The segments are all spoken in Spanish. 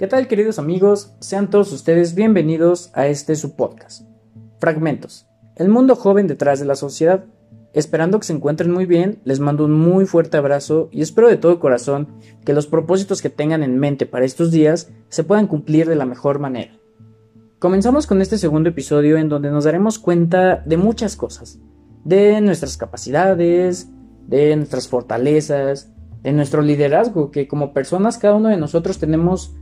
¿Qué tal queridos amigos? Sean todos ustedes bienvenidos a este su podcast. Fragmentos. El mundo joven detrás de la sociedad. Esperando que se encuentren muy bien, les mando un muy fuerte abrazo y espero de todo corazón que los propósitos que tengan en mente para estos días se puedan cumplir de la mejor manera. Comenzamos con este segundo episodio en donde nos daremos cuenta de muchas cosas, de nuestras capacidades, de nuestras fortalezas, de nuestro liderazgo, que como personas cada uno de nosotros tenemos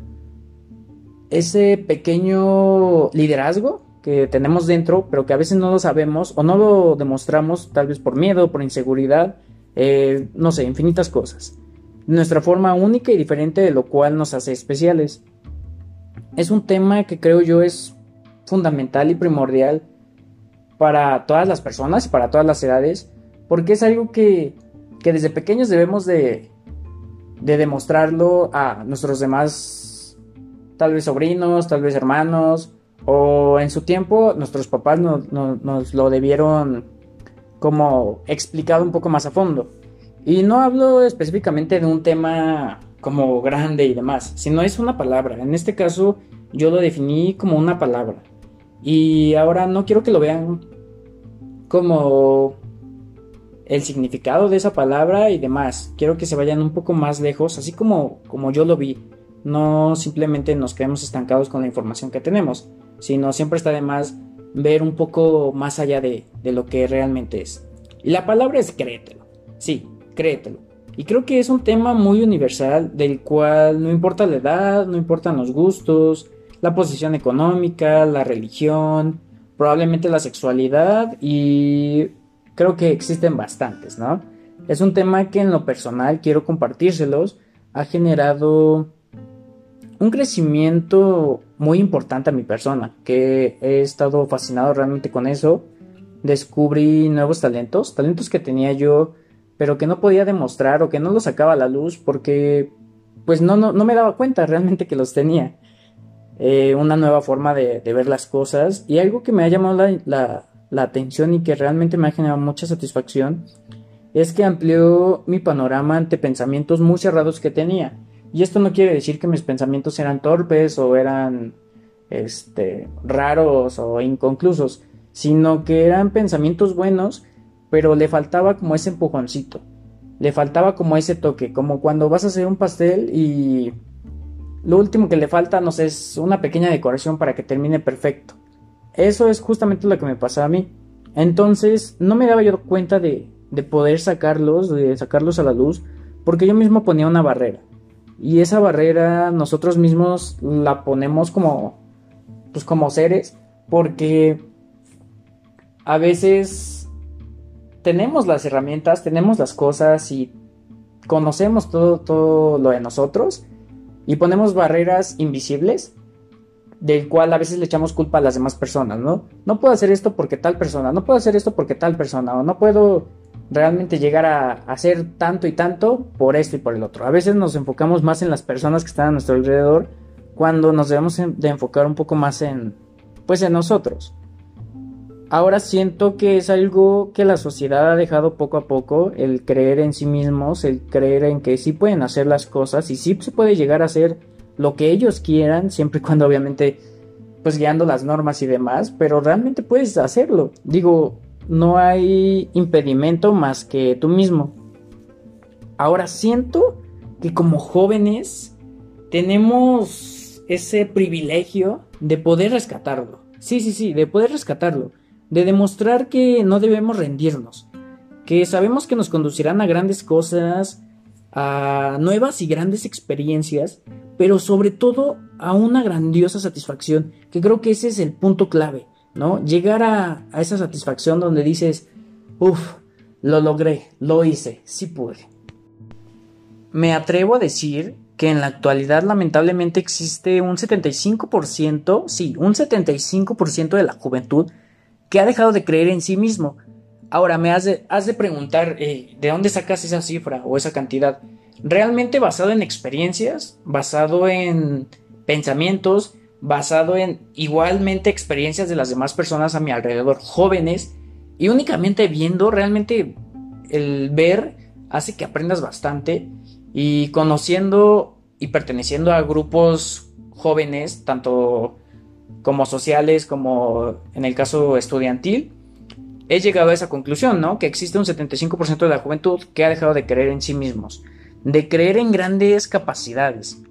ese pequeño liderazgo que tenemos dentro, pero que a veces no lo sabemos o no lo demostramos, tal vez por miedo, por inseguridad, eh, no sé, infinitas cosas. Nuestra forma única y diferente de lo cual nos hace especiales. Es un tema que creo yo es fundamental y primordial para todas las personas y para todas las edades, porque es algo que, que desde pequeños debemos de, de demostrarlo a nuestros demás, tal vez sobrinos, tal vez hermanos, o en su tiempo nuestros papás nos lo debieron como explicado un poco más a fondo. Y no hablo específicamente de un tema como grande y demás, sino es una palabra. En este caso yo lo definí como una palabra. Y ahora no quiero que lo vean como el significado de esa palabra y demás. Quiero que se vayan un poco más lejos, así como, como yo lo vi. No simplemente nos quedemos estancados con la información que tenemos, sino siempre está de más ver un poco más allá de, de lo que realmente es. Y la palabra es créetelo. Sí, créetelo. Y creo que es un tema muy universal del cual no importa la edad, no importan los gustos, la posición económica, la religión, probablemente la sexualidad y creo que existen bastantes, ¿no? Es un tema que en lo personal quiero compartírselos. Ha generado un crecimiento muy importante a mi persona, que he estado fascinado realmente con eso. Descubrí nuevos talentos, talentos que tenía yo, pero que no podía demostrar o que no los sacaba a la luz porque pues no, no, me daba cuenta realmente que los tenía. Eh, una nueva forma de, ver las cosas y algo que me ha llamado la, la atención y que realmente me ha generado mucha satisfacción es que amplió mi panorama ante pensamientos muy cerrados que tenía. Y esto no quiere decir que mis pensamientos eran torpes o eran este, raros o inconclusos, sino que eran pensamientos buenos, pero le faltaba como ese empujoncito, le faltaba como ese toque, como cuando vas a hacer un pastel y lo último que le falta, no sé, es una pequeña decoración para que termine perfecto. Eso es justamente lo que me pasaba a mí. Entonces no me daba yo cuenta de, de poder sacarlos, de sacarlos a la luz, porque yo mismo ponía una barrera. Y esa barrera nosotros mismos la ponemos como, pues como seres, porque a veces tenemos las herramientas, tenemos las cosas y conocemos todo, todo lo de nosotros y ponemos barreras invisibles del cual a veces le echamos culpa a las demás personas, ¿no? No puedo hacer esto porque tal persona, no puedo hacer esto porque tal persona, o no puedo realmente llegar a hacer tanto y tanto por esto y por el otro. A veces nos enfocamos más en las personas que están a nuestro alrededor cuando nos debemos de enfocar un poco más en, pues en nosotros. Ahora siento que es algo que la sociedad ha dejado poco a poco, el creer en sí mismos, el creer en que sí pueden hacer las cosas y sí se puede llegar a hacer lo que ellos quieran, siempre y cuando obviamente pues guiando las normas y demás, pero realmente puedes hacerlo. Digo, no hay impedimento más que tú mismo. Ahora siento que como jóvenes tenemos ese privilegio de poder rescatarlo. Sí, sí, sí, de poder rescatarlo. De demostrar que no debemos rendirnos. Que sabemos que nos conducirán a grandes cosas, a nuevas y grandes experiencias, pero sobre todo a una grandiosa satisfacción, que creo que ese es el punto clave, ¿no? Llegar a, esa satisfacción donde dices, uff, lo logré, lo hice, sí pude. Me atrevo a decir que en la actualidad lamentablemente existe un 75%, sí, un 75% de la juventud que ha dejado de creer en sí mismo, Ahora me has de, preguntar, eh, ¿de dónde sacas esa cifra o esa cantidad? Realmente basado en experiencias, basado en pensamientos, basado en igualmente experiencias de las demás personas a mi alrededor, jóvenes, y únicamente viendo, realmente el ver hace que aprendas bastante y conociendo y perteneciendo a grupos jóvenes, tanto como sociales como en el caso estudiantil, he llegado a esa conclusión, ¿no? Que existe un 75% de la juventud que ha dejado de creer en sí mismos, de creer en grandes capacidades,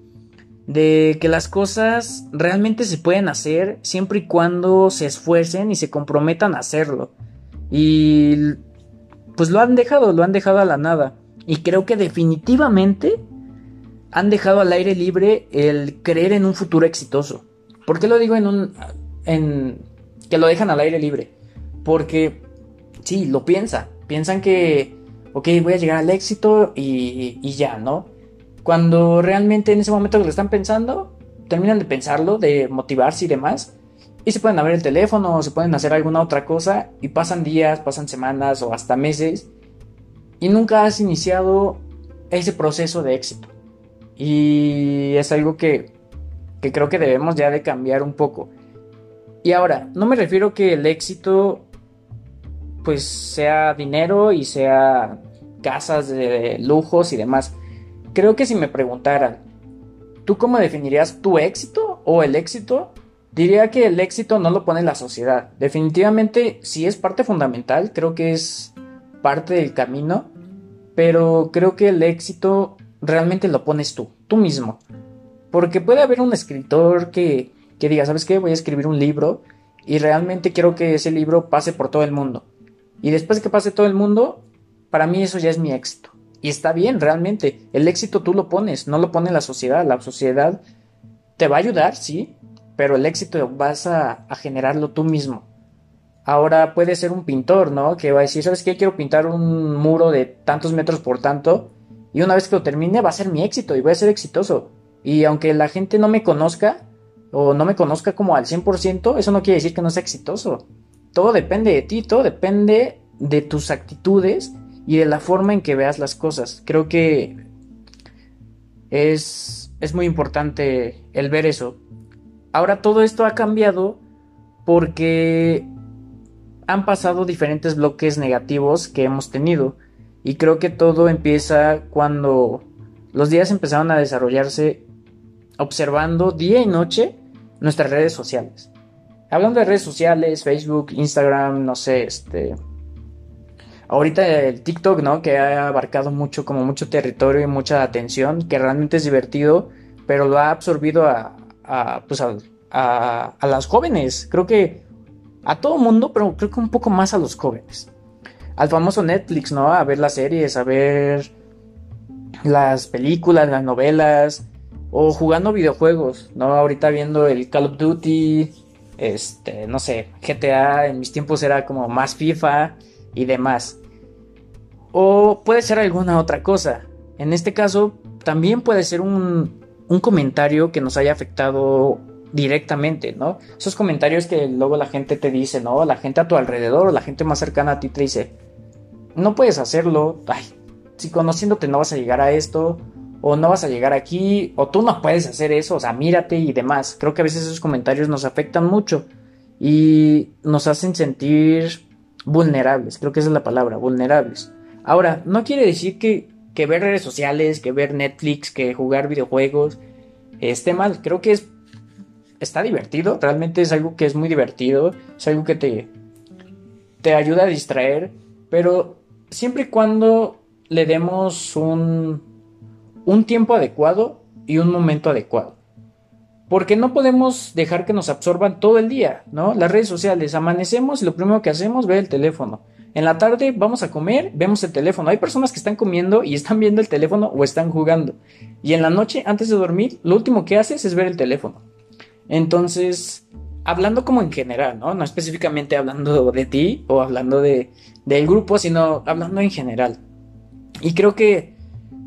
de que las cosas realmente se pueden hacer siempre y cuando se esfuercen y se comprometan a hacerlo. Y pues lo han dejado, lo han dejado a la nada. Y creo que definitivamente han dejado al aire libre el creer en un futuro exitoso. ¿Por qué lo digo en un... en... que lo dejan al aire libre? Porque sí, lo piensan. Piensan que, ok, voy a llegar al éxito y, y ya, ¿no? Cuando realmente en ese momento que lo están pensando, terminan de pensarlo, de motivarse y demás, y se pueden abrir el teléfono se pueden hacer alguna otra cosa y pasan días, pasan semanas o hasta meses y nunca has iniciado ese proceso de éxito. Y es algo que, que creo que debemos ya de cambiar un poco. Y ahora, no me refiero que el éxito pues sea dinero y sea casas de lujos y demás. Creo que si me preguntaran, ¿tú cómo definirías tu éxito o el éxito? Diría que el éxito no lo pone la sociedad. Definitivamente sí es parte fundamental, creo que es parte del camino, pero creo que el éxito realmente lo pones tú, tú mismo. Porque puede haber un escritor que, que diga, ¿sabes qué? Voy a escribir un libro y realmente quiero que ese libro pase por todo el mundo. Y después de que pase todo el mundo, para mí eso ya es mi éxito. Y está bien, realmente. El éxito tú lo pones, no lo pone la sociedad. La sociedad te va a ayudar, sí, pero el éxito vas a, generarlo tú mismo. Ahora puede ser un pintor, ¿no? Que va a decir, ¿sabes qué? Quiero pintar un muro de tantos metros por tanto. Y una vez que lo termine va a ser mi éxito y voy a ser exitoso. Y aunque la gente no me conozca o no me conozca como al 100%, eso no quiere decir que no sea exitoso. Todo depende de ti, todo depende de tus actitudes y de la forma en que veas las cosas. Creo que es, es muy importante el ver eso. Ahora todo esto ha cambiado porque han pasado diferentes bloques negativos que hemos tenido. Y creo que todo empieza cuando los días empezaron a desarrollarse observando día y noche nuestras redes sociales. Hablando de redes sociales, Facebook, Instagram, no sé, este... Ahorita el TikTok, ¿no? Que ha abarcado mucho, como mucho territorio y mucha atención, que realmente es divertido, pero lo ha absorbido a, a, pues a, las jóvenes. Creo que a todo mundo, pero creo que un poco más a los jóvenes. Al famoso Netflix, ¿no? A ver las series, a ver las películas, las novelas, o jugando videojuegos, ¿no? Ahorita viendo el Call of Duty, este, no sé, GTA, en mis tiempos era como más FIFA y demás. O puede ser alguna otra cosa. En este caso, también puede ser un, un comentario que nos haya afectado directamente, ¿no? Esos comentarios que luego la gente te dice, ¿no? La gente a tu alrededor o la gente más cercana a ti te dice, no puedes hacerlo, ay, si conociéndote no vas a llegar a esto, o no vas a llegar aquí, o tú no puedes hacer eso, o sea, mírate y demás. Creo que a veces esos comentarios nos afectan mucho y nos hacen sentir vulnerables, creo que esa es la palabra, vulnerables. Ahora, no quiere decir que que ver redes sociales, que ver Netflix, que jugar videojuegos esté mal. Creo que es está divertido, realmente es algo que es muy divertido, es algo que te te ayuda a distraer, pero siempre y cuando le demos un un tiempo adecuado y un momento adecuado. Porque no podemos dejar que nos absorban todo el día, ¿no? Las redes sociales, amanecemos y lo primero que hacemos es ver el teléfono. En la tarde vamos a comer, vemos el teléfono. Hay personas que están comiendo y están viendo el teléfono o están jugando. Y en la noche, antes de dormir, lo último que haces es ver el teléfono. Entonces, hablando como en general, ¿no? No específicamente hablando de ti o hablando de, del grupo, sino hablando en general. Y creo que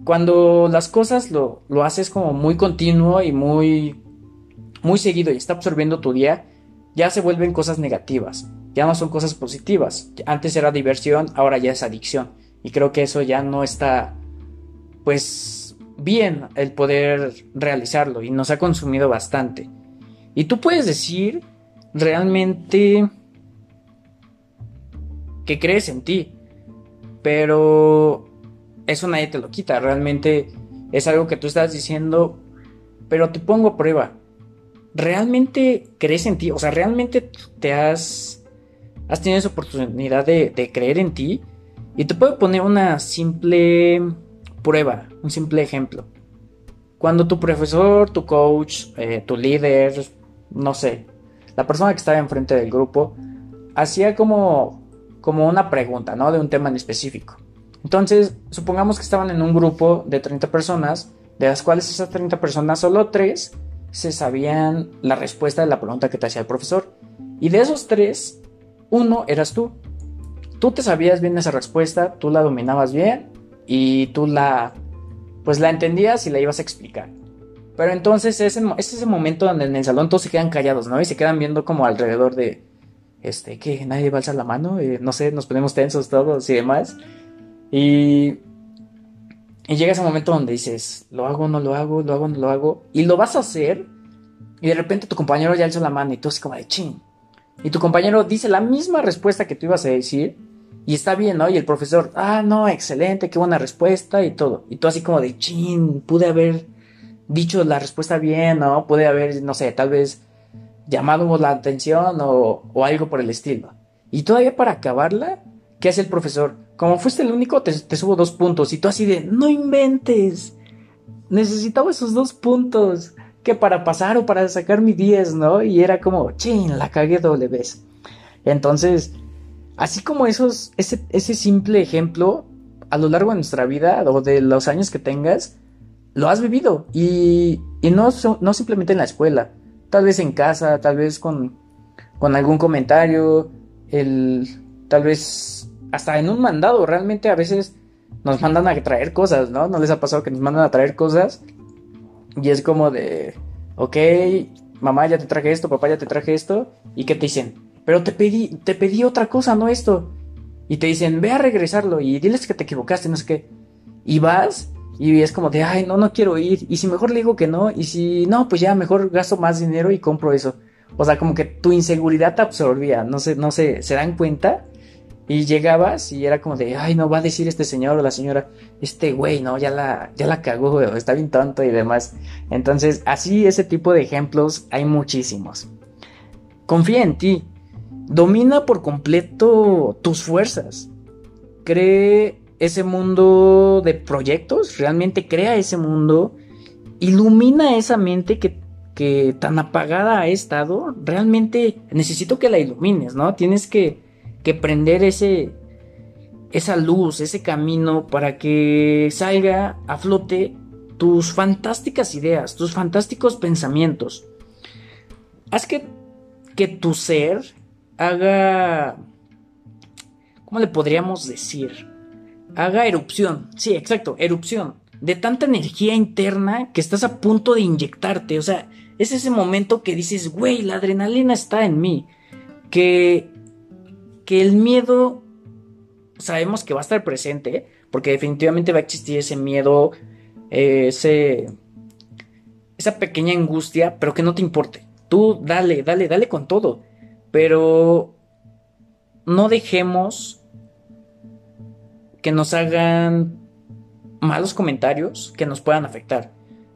cuando las cosas lo, lo haces como muy continuo y muy, muy seguido y está absorbiendo tu día, ya se vuelven cosas negativas ya no son cosas positivas. Antes era diversión, ahora ya es adicción. Y creo que eso ya no está, pues, bien el poder realizarlo y nos ha consumido bastante. Y tú puedes decir realmente que crees en ti, pero eso nadie te lo quita. Realmente es algo que tú estás diciendo, pero te pongo a prueba. ¿Realmente crees en ti? O sea, ¿realmente te has, has tenido esa oportunidad de, creer en ti? Y te puedo poner una simple prueba, un simple ejemplo. Cuando tu profesor, tu coach, eh, tu líder, no sé, la persona que estaba enfrente del grupo, hacía como, como una pregunta, ¿no? De un tema en específico. Entonces, supongamos que estaban en un grupo de 30 personas, de las cuales esas 30 personas, solo 3 se sabían la respuesta de la pregunta que te hacía el profesor. Y de esos 3, uno eras tú. Tú te sabías bien esa respuesta, tú la dominabas bien y tú la pues la entendías y la ibas a explicar. Pero entonces es, es ese momento donde en el salón todos se quedan callados, ¿no? Y se quedan viendo como alrededor de, este, que nadie va a alzar la mano, eh, no sé, nos ponemos tensos todos y demás. Y, y llega ese momento donde dices, lo hago, no lo hago, lo hago, no lo hago, y lo vas a hacer, y de repente tu compañero ya alza la mano y tú así como de ching. Y tu compañero dice la misma respuesta que tú ibas a decir, y está bien, ¿no? Y el profesor, ah, no, excelente, qué buena respuesta y todo. Y tú así como de, chin, pude haber dicho la respuesta bien, ¿no? Pude haber, no sé, tal vez llamado la atención o, o algo por el estilo. Y todavía para acabarla, ¿qué hace el profesor? Como fuiste el único, te, subo dos puntos. Y tú así de, no inventes. Necesitaba esos dos puntos. Que para pasar o para sacar mi 10, ¿no? Y era como, chin, la cagué doble vez. Entonces, Así como esos, ese, ese simple ejemplo, a lo largo de nuestra vida o de los años que tengas, lo has vivido. Y, y no, no simplemente en la escuela, tal vez en casa, tal vez con, con algún comentario, el, tal vez hasta en un mandado. Realmente a veces nos mandan a traer cosas, ¿no? ¿No les ha pasado que nos mandan a traer cosas? Y es como de, ok, mamá ya te traje esto, papá ya te traje esto. ¿Y qué te dicen? Pero te pedí, te pedí otra cosa, no esto. Y te dicen, ve a regresarlo y diles que te equivocaste, no sé qué. Y vas y es como de, ay, no, no quiero ir. Y si mejor le digo que no, y si no, pues ya mejor gasto más dinero y compro eso. O sea, como que tu inseguridad te absorbía, no sé, no sé, se dan cuenta. Y llegabas y era como de, ay, no va a decir este señor o la señora, este güey, no, ya la, ya la cagó, está bien tonto y demás. Entonces, así ese tipo de ejemplos hay muchísimos. Confía en ti, Domina por completo tus fuerzas. Cree ese mundo de proyectos, realmente crea ese mundo. Ilumina esa mente que, que tan apagada ha estado. Realmente necesito que la ilumines, ¿no? Tienes que, que prender ese, esa luz, ese camino para que salga a flote tus fantásticas ideas, tus fantásticos pensamientos. Haz que, que tu ser haga... ¿Cómo le podríamos decir? Haga erupción. Sí, exacto, erupción. De tanta energía interna que estás a punto de inyectarte. O sea, es ese momento que dices, güey, la adrenalina está en mí. Que, que el miedo sabemos que va a estar presente. Porque definitivamente va a existir ese miedo, ese, esa pequeña angustia, pero que no te importe. Tú dale, dale, dale con todo. Pero no dejemos que nos hagan malos comentarios que nos puedan afectar.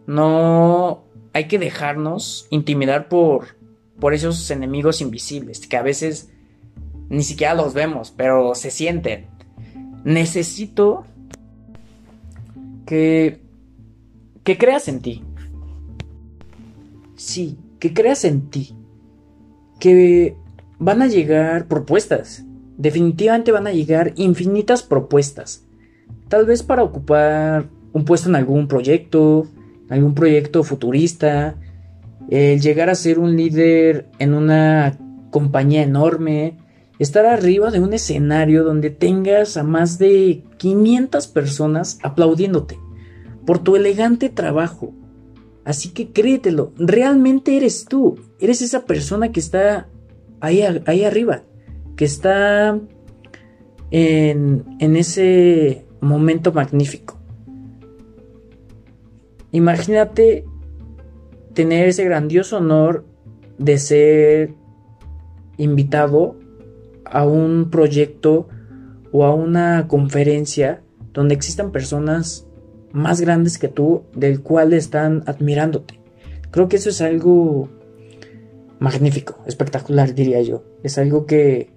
No hay que dejarnos intimidar por, por esos enemigos invisibles que a veces ni siquiera los vemos, pero se sienten. Necesito que, que creas en ti. Sí, que creas en ti. Que van a llegar propuestas. Definitivamente van a llegar infinitas propuestas. Tal vez para ocupar un puesto en algún proyecto, algún proyecto futurista, el llegar a ser un líder en una compañía enorme, estar arriba de un escenario donde tengas a más de 500 personas aplaudiéndote por tu elegante trabajo. Así que créetelo, realmente eres tú, eres esa persona que está ahí, arriba, que está en, en ese momento magnífico. Imagínate tener ese grandioso honor de ser invitado a un proyecto o a una conferencia donde existan personas más grandes que tú del cual están admirándote. Creo que eso es algo magnífico, espectacular, diría yo. Es algo que,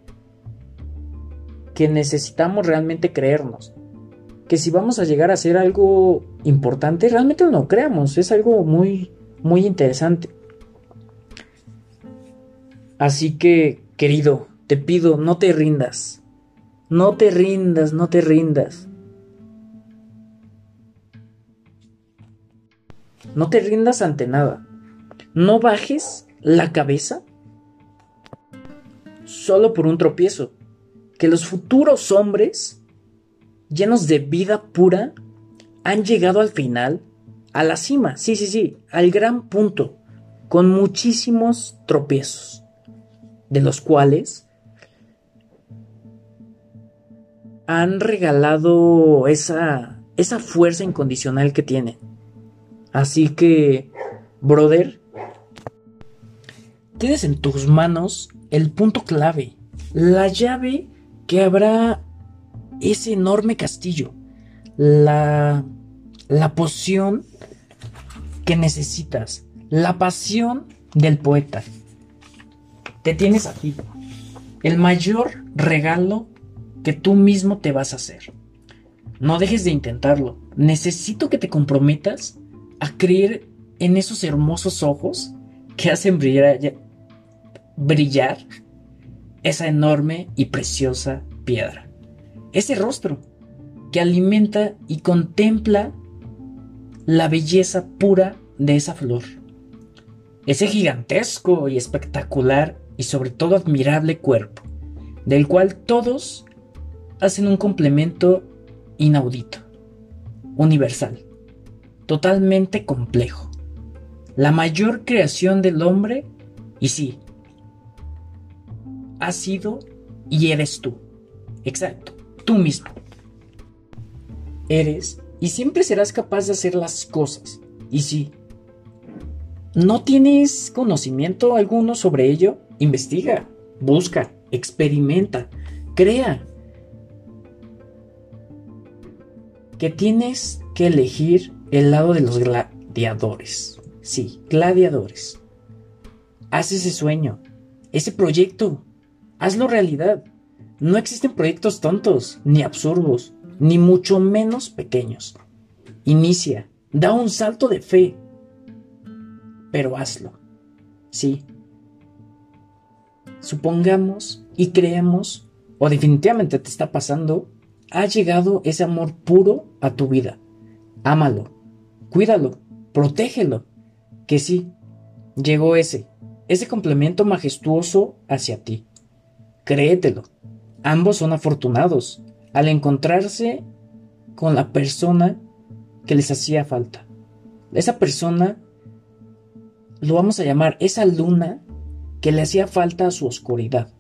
que necesitamos realmente creernos. Que si vamos a llegar a hacer algo importante, realmente no lo creamos. Es algo muy, muy interesante. Así que, querido, te pido, no te rindas. No te rindas, no te rindas. No te rindas ante nada. No bajes la cabeza solo por un tropiezo. Que los futuros hombres, llenos de vida pura, han llegado al final, a la cima, sí, sí, sí, al gran punto, con muchísimos tropiezos, de los cuales han regalado esa, esa fuerza incondicional que tienen. Así que, brother, tienes en tus manos el punto clave, la llave que habrá ese enorme castillo, la, la poción que necesitas, la pasión del poeta. Te tienes a ti, el mayor regalo que tú mismo te vas a hacer. No dejes de intentarlo. Necesito que te comprometas a creer en esos hermosos ojos que hacen brillar, brillar esa enorme y preciosa piedra. Ese rostro que alimenta y contempla la belleza pura de esa flor. Ese gigantesco y espectacular y sobre todo admirable cuerpo, del cual todos hacen un complemento inaudito, universal totalmente complejo. La mayor creación del hombre, y sí, ha sido y eres tú. Exacto, tú mismo. Eres y siempre serás capaz de hacer las cosas. Y si no tienes conocimiento alguno sobre ello, investiga, busca, experimenta, crea. Que tienes que elegir el lado de los gladiadores. Sí, gladiadores. Haz ese sueño, ese proyecto. Hazlo realidad. No existen proyectos tontos, ni absurdos, ni mucho menos pequeños. Inicia, da un salto de fe. Pero hazlo. Sí. Supongamos y creemos, o definitivamente te está pasando, ha llegado ese amor puro a tu vida. Ámalo, Cuídalo, protégelo. Que sí, llegó ese, ese complemento majestuoso hacia ti. Créetelo. Ambos son afortunados al encontrarse con la persona que les hacía falta. Esa persona lo vamos a llamar esa luna que le hacía falta a su oscuridad.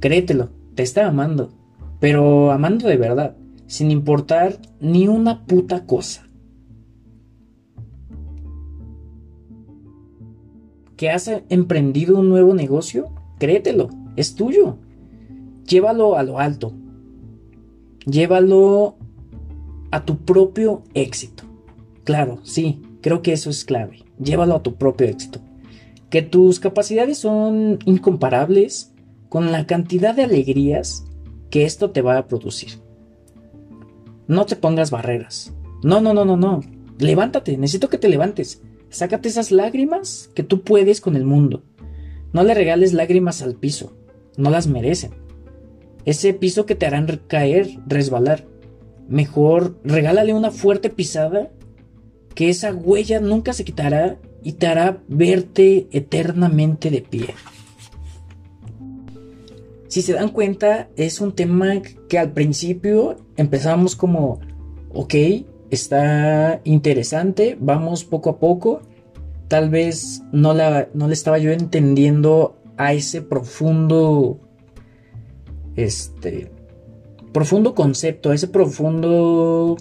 Créetelo, te está amando, pero amando de verdad, sin importar ni una puta cosa. que has emprendido un nuevo negocio, créetelo, es tuyo. Llévalo a lo alto. Llévalo a tu propio éxito. Claro, sí, creo que eso es clave. Llévalo a tu propio éxito. Que tus capacidades son incomparables con la cantidad de alegrías que esto te va a producir. No te pongas barreras. No, no, no, no, no. Levántate, necesito que te levantes. Sácate esas lágrimas que tú puedes con el mundo. No le regales lágrimas al piso, no las merecen. Ese piso que te harán caer, resbalar. Mejor regálale una fuerte pisada que esa huella nunca se quitará y te hará verte eternamente de pie. Si se dan cuenta, es un tema que al principio empezamos como, ok, está interesante, vamos poco a poco. Tal vez no, la, no le estaba yo entendiendo a ese profundo, este, profundo concepto, a ese profundo,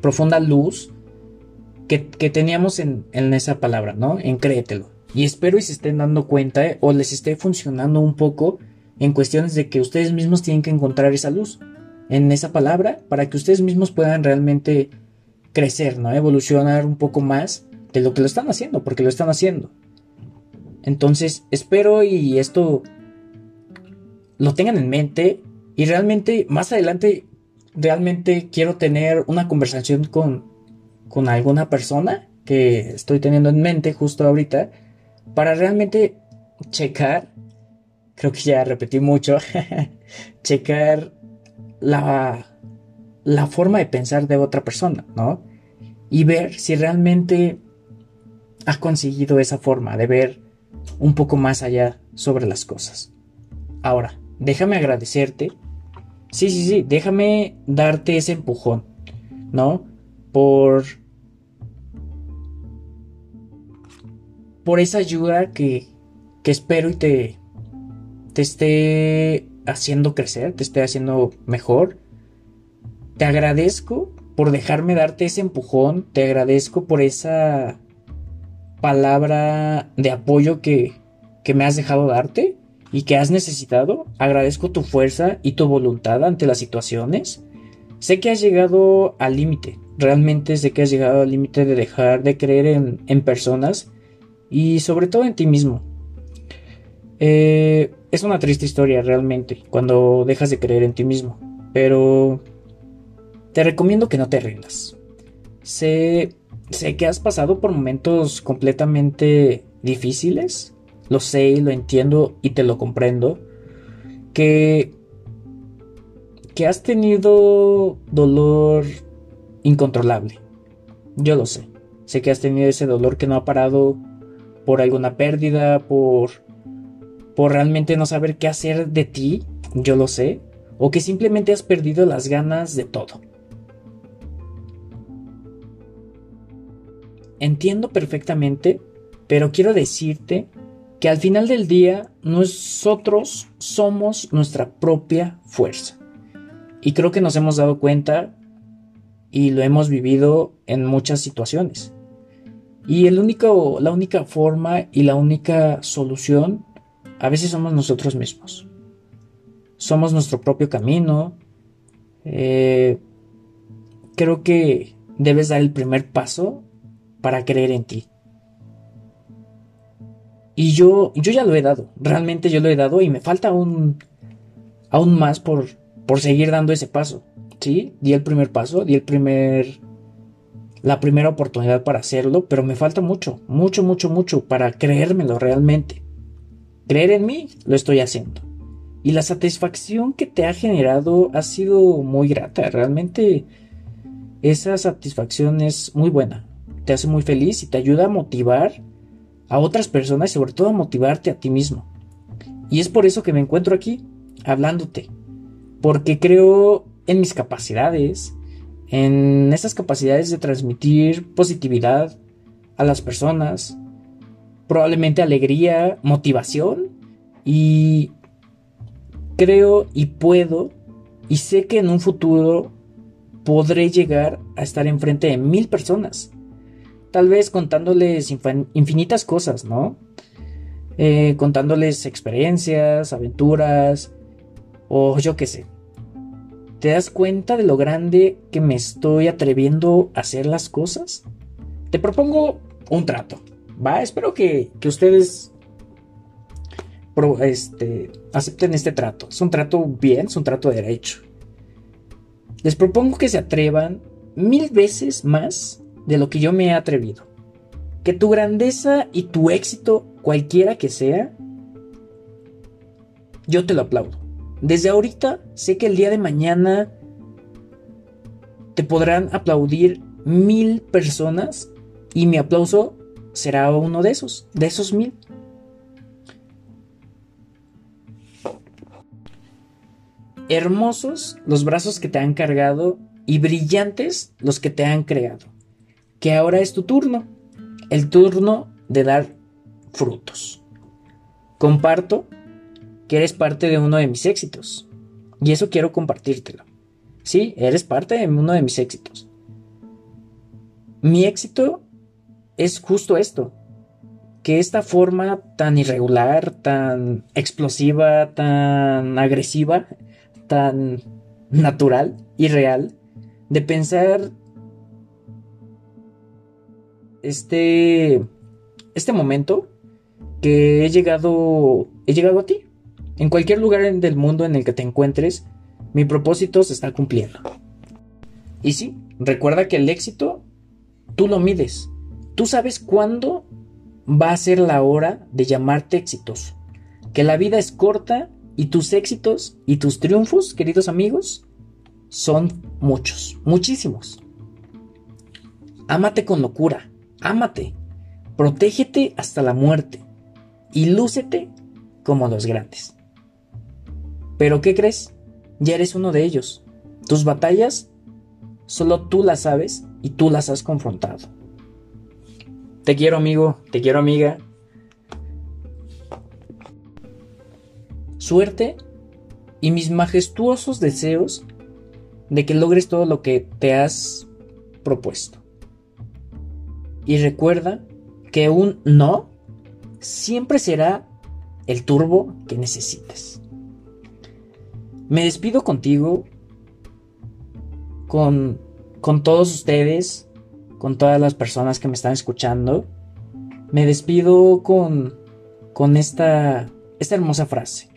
profunda luz que, teníamos en, esa palabra, ¿no? En créetelo. Y espero y se estén dando cuenta o les esté funcionando un poco en cuestiones de que ustedes mismos tienen que encontrar esa luz en esa palabra para que ustedes mismos puedan realmente crecer, ¿no? Evolucionar un poco más de lo que lo están haciendo, porque lo están haciendo. Entonces, espero y esto lo tengan en mente y realmente más adelante realmente quiero tener una conversación con, con alguna persona que estoy teniendo en mente justo ahorita para realmente checar, creo que ya repetí mucho, checar la, la forma de pensar de otra persona, ¿no? Y ver si realmente ha conseguido esa forma de ver un poco más allá sobre las cosas. Ahora, déjame agradecerte. Sí, sí, sí, déjame darte ese empujón, ¿no? Por... Por esa ayuda que, que espero y te, te esté haciendo crecer, te esté haciendo mejor. Te agradezco por dejarme darte ese empujón, te agradezco por esa palabra de apoyo que, que me has dejado darte y que has necesitado. Agradezco tu fuerza y tu voluntad ante las situaciones. Sé que has llegado al límite, realmente sé que has llegado al límite de dejar de creer en, en, personas y sobre todo en ti mismo. Eh, es una triste historia realmente cuando dejas de creer en ti mismo, pero te recomiendo que no te rindas. Sé, sé que has pasado por momentos completamente difíciles, lo sé y lo entiendo y te lo comprendo, que, que has tenido dolor incontrolable. Yo lo sé. Sé que has tenido ese dolor que no ha parado por alguna pérdida, por, por realmente no saber qué hacer de ti, yo lo sé, o que simplemente has perdido las ganas de todo. Entiendo perfectamente, pero quiero decirte que al final del día nosotros somos nuestra propia fuerza. Y creo que nos hemos dado cuenta y lo hemos vivido en muchas situaciones. Y el único, la única forma y la única solución a veces somos nosotros mismos. Somos nuestro propio camino. Eh, creo que debes dar el primer paso para creer en ti. Y yo, yo ya lo he dado, realmente yo lo he dado y me falta aún, aún más por, por seguir dando ese paso. Sí, di el primer paso, di el primer, la primera oportunidad para hacerlo, pero me falta mucho, mucho, mucho, mucho para creérmelo realmente. Creer en mí, lo estoy haciendo. Y la satisfacción que te ha generado ha sido muy grata, realmente esa satisfacción es muy buena, te hace muy feliz y te ayuda a motivar a otras personas y sobre todo a motivarte a ti mismo. Y es por eso que me encuentro aquí, hablándote. Porque creo en mis capacidades, en esas capacidades de transmitir positividad a las personas, probablemente alegría, motivación y creo y puedo y sé que en un futuro podré llegar a estar enfrente de mil personas tal vez contándoles infinitas cosas, ¿no? Eh, contándoles experiencias, aventuras, o yo qué sé. ¿Te das cuenta de lo grande que me estoy atreviendo a hacer las cosas? Te propongo un trato, ¿va? Espero que, que ustedes este, acepten este trato. Es un trato bien, es un trato derecho. Les propongo que se atrevan mil veces más de lo que yo me he atrevido. Que tu grandeza y tu éxito, cualquiera que sea, yo te lo aplaudo. Desde ahorita sé que el día de mañana te podrán aplaudir mil personas y mi aplauso será uno de esos, de esos mil. Hermosos los brazos que te han cargado y brillantes los que te han creado que ahora es tu turno, el turno de dar frutos. Comparto que eres parte de uno de mis éxitos y eso quiero compartírtelo. Sí, eres parte de uno de mis éxitos. Mi éxito es justo esto, que esta forma tan irregular, tan explosiva, tan agresiva, tan natural y real de pensar este, este momento que he llegado, he llegado a ti. En cualquier lugar del mundo en el que te encuentres, mi propósito se está cumpliendo. Y sí, recuerda que el éxito tú lo mides. Tú sabes cuándo va a ser la hora de llamarte exitoso. Que la vida es corta y tus éxitos y tus triunfos, queridos amigos, son muchos, muchísimos. Ámate con locura, ámate, protégete hasta la muerte y lúcete como los grandes. Pero ¿qué crees? Ya eres uno de ellos. Tus batallas solo tú las sabes y tú las has confrontado. Te quiero amigo, te quiero amiga. Suerte y mis majestuosos deseos de que logres todo lo que te has propuesto. Y recuerda que un no siempre será el turbo que necesites. Me despido contigo, con, con todos ustedes, con todas las personas que me están escuchando. Me despido con, con esta, esta hermosa frase.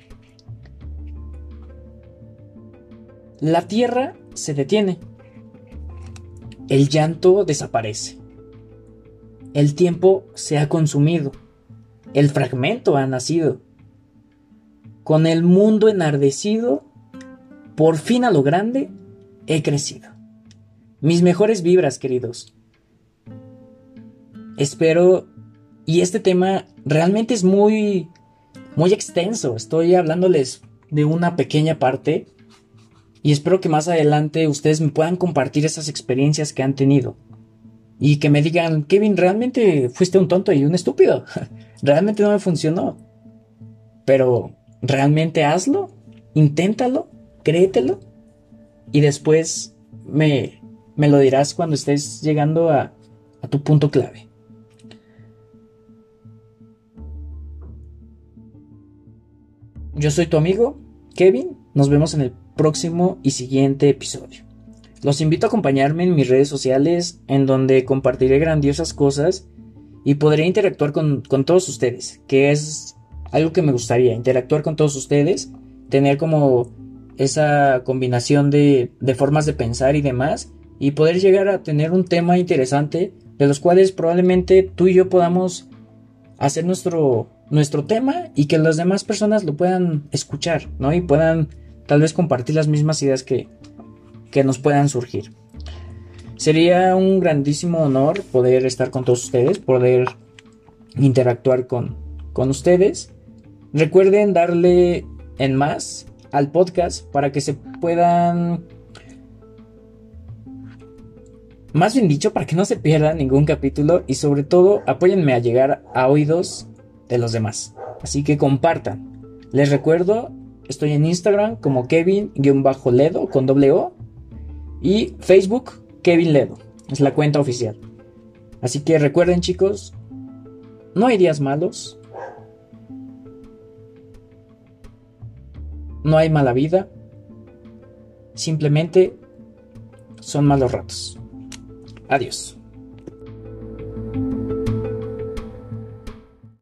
La tierra se detiene. El llanto desaparece. El tiempo se ha consumido. El fragmento ha nacido. Con el mundo enardecido, por fin a lo grande he crecido. Mis mejores vibras, queridos. Espero, y este tema realmente es muy, muy extenso. Estoy hablándoles de una pequeña parte y espero que más adelante ustedes me puedan compartir esas experiencias que han tenido y que me digan, Kevin, realmente fuiste un tonto y un estúpido. realmente no me funcionó. Pero realmente hazlo, inténtalo, créetelo y después me, me lo dirás cuando estés llegando a, a tu punto clave. Yo soy tu amigo, Kevin. Nos vemos en el próximo y siguiente episodio. Los invito a acompañarme en mis redes sociales en donde compartiré grandiosas cosas y podré interactuar con, todos ustedes, que es algo que me gustaría, interactuar con todos ustedes, tener como esa combinación de, de formas de pensar y demás y poder llegar a tener un tema interesante de los cuales probablemente tú y yo podamos hacer nuestro, nuestro tema y que las demás personas lo puedan escuchar, ¿no? Y puedan tal vez compartir las mismas ideas que, que nos puedan surgir. Sería un grandísimo honor poder estar con todos ustedes, poder interactuar con, con ustedes. Recuerden darle en más al podcast para que se puedan... Más bien dicho, para que no se pierdan ningún capítulo y sobre todo apóyenme a llegar a oídos de los demás. Así que compartan. Les recuerdo, estoy en Instagram como Kevin-Ledo con doble O y Facebook, Kevin Ledo. Es la cuenta oficial. Así que recuerden chicos, no hay días malos. No hay mala vida. Simplemente son malos ratos. Adiós.